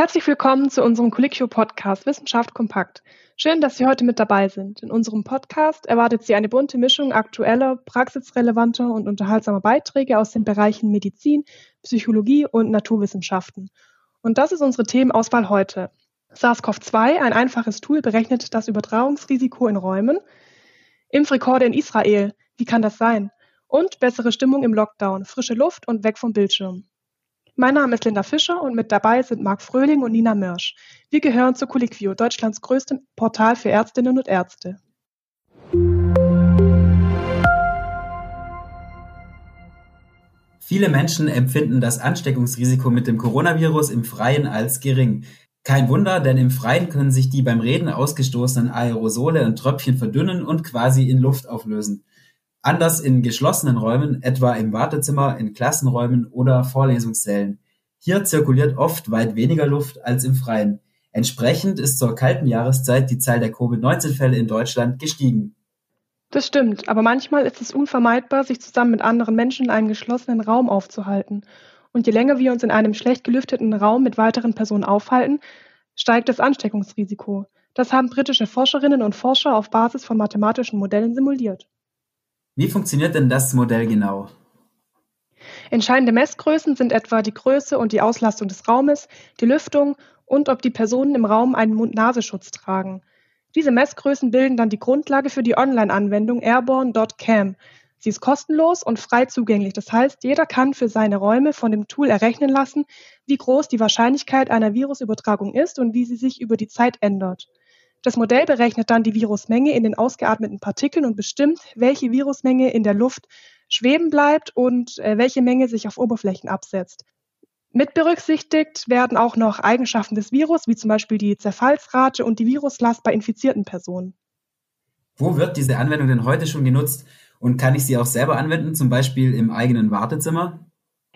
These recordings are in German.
Herzlich willkommen zu unserem Colliquio-Podcast Wissenschaft kompakt. Schön, dass Sie heute mit dabei sind. In unserem Podcast erwartet Sie eine bunte Mischung aktueller, praxisrelevanter und unterhaltsamer Beiträge aus den Bereichen Medizin, Psychologie und Naturwissenschaften. Und das ist unsere Themenauswahl heute. SARS-CoV-2, ein einfaches Tool, berechnet das Übertragungsrisiko in Räumen. Impfrekorde in Israel, wie kann das sein? Und bessere Stimmung im Lockdown, frische Luft und weg vom Bildschirm. Mein Name ist Linda Fischer und mit dabei sind Marc Fröhling und Nina Mörsch. Wir gehören zu Colliquio, Deutschlands größtem Portal für Ärztinnen und Ärzte. Viele Menschen empfinden das Ansteckungsrisiko mit dem Coronavirus im Freien als gering. Kein Wunder, denn im Freien können sich die beim Reden ausgestoßenen Aerosole und Tröpfchen verdünnen und quasi in Luft auflösen. Anders in geschlossenen Räumen, etwa im Wartezimmer, in Klassenräumen oder Vorlesungssälen. Hier zirkuliert oft weit weniger Luft als im Freien. Entsprechend ist zur kalten Jahreszeit die Zahl der Covid-19-Fälle in Deutschland gestiegen. Das stimmt, aber manchmal ist es unvermeidbar, sich zusammen mit anderen Menschen in einem geschlossenen Raum aufzuhalten. Und je länger wir uns in einem schlecht gelüfteten Raum mit weiteren Personen aufhalten, steigt das Ansteckungsrisiko. Das haben britische Forscherinnen und Forscher auf Basis von mathematischen Modellen simuliert. Wie funktioniert denn das Modell genau? Entscheidende Messgrößen sind etwa die Größe und die Auslastung des Raumes, die Lüftung und ob die Personen im Raum einen Mund-Nasenschutz tragen. Diese Messgrößen bilden dann die Grundlage für die Online-Anwendung airborne.cam. Sie ist kostenlos und frei zugänglich. Das heißt, jeder kann für seine Räume von dem Tool errechnen lassen, wie groß die Wahrscheinlichkeit einer Virusübertragung ist und wie sie sich über die Zeit ändert. Das Modell berechnet dann die Virusmenge in den ausgeatmeten Partikeln und bestimmt, welche Virusmenge in der Luft schweben bleibt und äh, welche Menge sich auf Oberflächen absetzt. Mit berücksichtigt werden auch noch Eigenschaften des Virus, wie zum Beispiel die Zerfallsrate und die Viruslast bei infizierten Personen. Wo wird diese Anwendung denn heute schon genutzt und kann ich sie auch selber anwenden, zum Beispiel im eigenen Wartezimmer?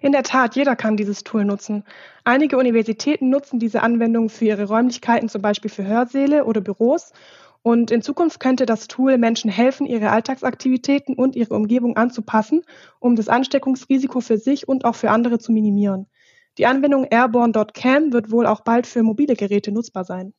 In der Tat, jeder kann dieses Tool nutzen. Einige Universitäten nutzen diese Anwendung für ihre Räumlichkeiten, zum Beispiel für Hörsäle oder Büros. Und in Zukunft könnte das Tool Menschen helfen, ihre Alltagsaktivitäten und ihre Umgebung anzupassen, um das Ansteckungsrisiko für sich und auch für andere zu minimieren. Die Anwendung airborne.cam wird wohl auch bald für mobile Geräte nutzbar sein.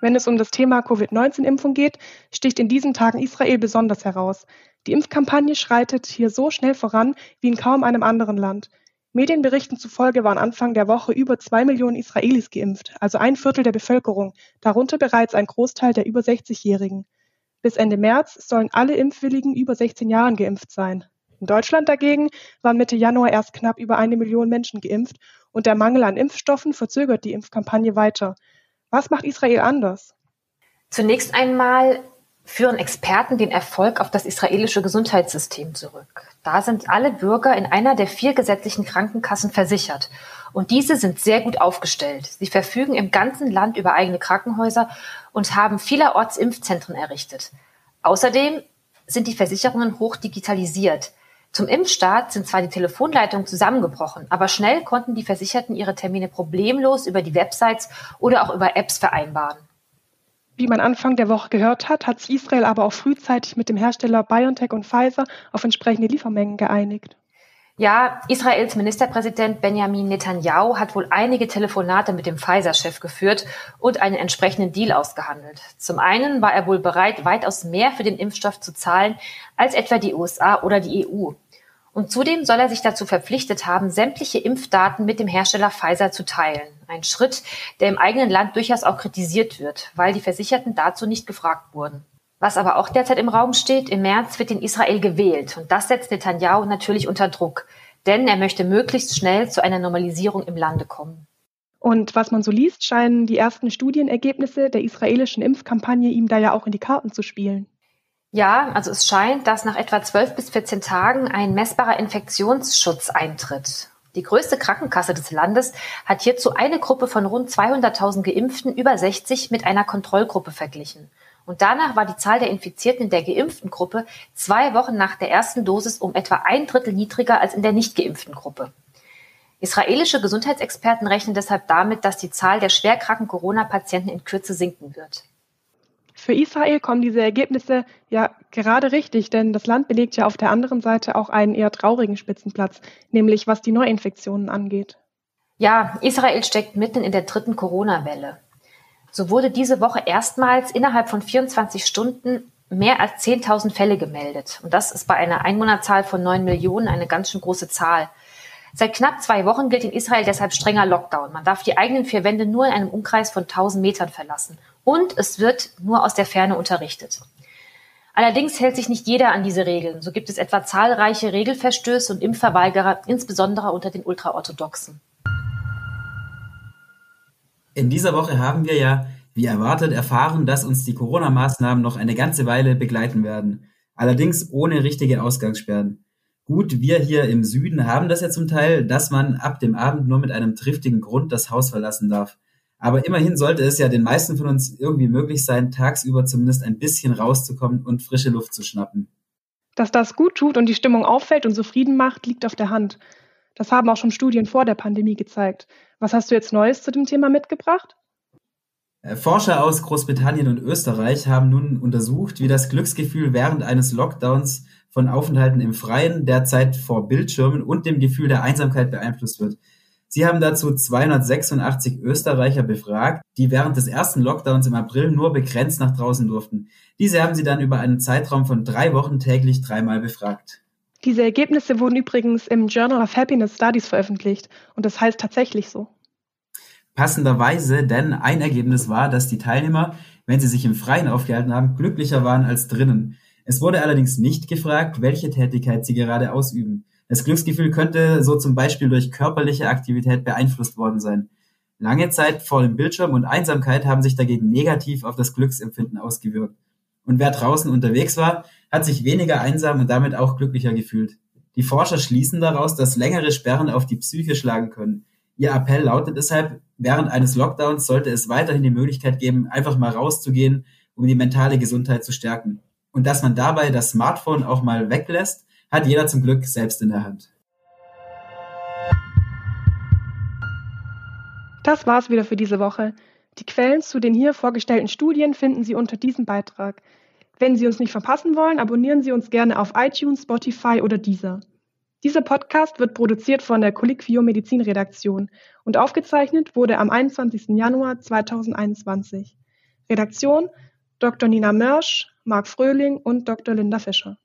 Wenn es um das Thema Covid-19-Impfung geht, sticht in diesen Tagen Israel besonders heraus. Die Impfkampagne schreitet hier so schnell voran wie in kaum einem anderen Land. Medienberichten zufolge waren Anfang der Woche über zwei Millionen Israelis geimpft, also ein Viertel der Bevölkerung, darunter bereits ein Großteil der über 60-Jährigen. Bis Ende März sollen alle Impfwilligen über 16 Jahren geimpft sein. In Deutschland dagegen waren Mitte Januar erst knapp über eine Million Menschen geimpft und der Mangel an Impfstoffen verzögert die Impfkampagne weiter. Was macht Israel anders? Zunächst einmal führen Experten den Erfolg auf das israelische Gesundheitssystem zurück. Da sind alle Bürger in einer der vier gesetzlichen Krankenkassen versichert. Und diese sind sehr gut aufgestellt. Sie verfügen im ganzen Land über eigene Krankenhäuser und haben vielerorts Impfzentren errichtet. Außerdem sind die Versicherungen hoch digitalisiert. Zum Impfstart sind zwar die Telefonleitungen zusammengebrochen, aber schnell konnten die Versicherten ihre Termine problemlos über die Websites oder auch über Apps vereinbaren. Wie man Anfang der Woche gehört hat, hat sich Israel aber auch frühzeitig mit dem Hersteller BioNTech und Pfizer auf entsprechende Liefermengen geeinigt. Ja, Israels Ministerpräsident Benjamin Netanyahu hat wohl einige Telefonate mit dem Pfizer-Chef geführt und einen entsprechenden Deal ausgehandelt. Zum einen war er wohl bereit, weitaus mehr für den Impfstoff zu zahlen als etwa die USA oder die EU. Und zudem soll er sich dazu verpflichtet haben, sämtliche Impfdaten mit dem Hersteller Pfizer zu teilen. Ein Schritt, der im eigenen Land durchaus auch kritisiert wird, weil die Versicherten dazu nicht gefragt wurden. Was aber auch derzeit im Raum steht, im März wird in Israel gewählt. Und das setzt Netanyahu natürlich unter Druck. Denn er möchte möglichst schnell zu einer Normalisierung im Lande kommen. Und was man so liest, scheinen die ersten Studienergebnisse der israelischen Impfkampagne ihm da ja auch in die Karten zu spielen. Ja, also es scheint, dass nach etwa 12 bis 14 Tagen ein messbarer Infektionsschutz eintritt. Die größte Krankenkasse des Landes hat hierzu eine Gruppe von rund 200.000 Geimpften über 60 mit einer Kontrollgruppe verglichen. Und danach war die Zahl der Infizierten in der geimpften Gruppe zwei Wochen nach der ersten Dosis um etwa ein Drittel niedriger als in der nicht geimpften Gruppe. Israelische Gesundheitsexperten rechnen deshalb damit, dass die Zahl der schwerkranken Corona-Patienten in Kürze sinken wird. Für Israel kommen diese Ergebnisse ja gerade richtig, denn das Land belegt ja auf der anderen Seite auch einen eher traurigen Spitzenplatz, nämlich was die Neuinfektionen angeht. Ja, Israel steckt mitten in der dritten Corona-Welle. So wurde diese Woche erstmals innerhalb von 24 Stunden mehr als 10.000 Fälle gemeldet. Und das ist bei einer Einwohnerzahl von 9 Millionen eine ganz schön große Zahl. Seit knapp zwei Wochen gilt in Israel deshalb strenger Lockdown. Man darf die eigenen vier Wände nur in einem Umkreis von 1000 Metern verlassen. Und es wird nur aus der Ferne unterrichtet. Allerdings hält sich nicht jeder an diese Regeln. So gibt es etwa zahlreiche Regelverstöße und Impfverweigerer, insbesondere unter den Ultraorthodoxen. In dieser Woche haben wir ja, wie erwartet, erfahren, dass uns die Corona-Maßnahmen noch eine ganze Weile begleiten werden. Allerdings ohne richtige Ausgangssperren. Gut, wir hier im Süden haben das ja zum Teil, dass man ab dem Abend nur mit einem triftigen Grund das Haus verlassen darf. Aber immerhin sollte es ja den meisten von uns irgendwie möglich sein, tagsüber zumindest ein bisschen rauszukommen und frische Luft zu schnappen. Dass das gut tut und die Stimmung auffällt und zufrieden macht, liegt auf der Hand. Das haben auch schon Studien vor der Pandemie gezeigt. Was hast du jetzt Neues zu dem Thema mitgebracht? Äh, Forscher aus Großbritannien und Österreich haben nun untersucht, wie das Glücksgefühl während eines Lockdowns von Aufenthalten im Freien, derzeit vor Bildschirmen und dem Gefühl der Einsamkeit beeinflusst wird. Sie haben dazu 286 Österreicher befragt, die während des ersten Lockdowns im April nur begrenzt nach draußen durften. Diese haben sie dann über einen Zeitraum von drei Wochen täglich dreimal befragt. Diese Ergebnisse wurden übrigens im Journal of Happiness Studies veröffentlicht und das heißt tatsächlich so. Passenderweise, denn ein Ergebnis war, dass die Teilnehmer, wenn sie sich im Freien aufgehalten haben, glücklicher waren als drinnen. Es wurde allerdings nicht gefragt, welche Tätigkeit sie gerade ausüben. Das Glücksgefühl könnte so zum Beispiel durch körperliche Aktivität beeinflusst worden sein. Lange Zeit vor dem Bildschirm und Einsamkeit haben sich dagegen negativ auf das Glücksempfinden ausgewirkt. Und wer draußen unterwegs war, hat sich weniger einsam und damit auch glücklicher gefühlt. Die Forscher schließen daraus, dass längere Sperren auf die Psyche schlagen können. Ihr Appell lautet deshalb, während eines Lockdowns sollte es weiterhin die Möglichkeit geben, einfach mal rauszugehen, um die mentale Gesundheit zu stärken. Und dass man dabei das Smartphone auch mal weglässt, hat jeder zum Glück selbst in der Hand. Das war's wieder für diese Woche. Die Quellen zu den hier vorgestellten Studien finden Sie unter diesem Beitrag. Wenn Sie uns nicht verpassen wollen, abonnieren Sie uns gerne auf iTunes, Spotify oder Deezer. Dieser Podcast wird produziert von der Colliquio Medizin Redaktion und aufgezeichnet wurde am 21. Januar 2021. Redaktion Dr. Nina Mörsch, Marc Fröhling und Dr. Linda Fischer.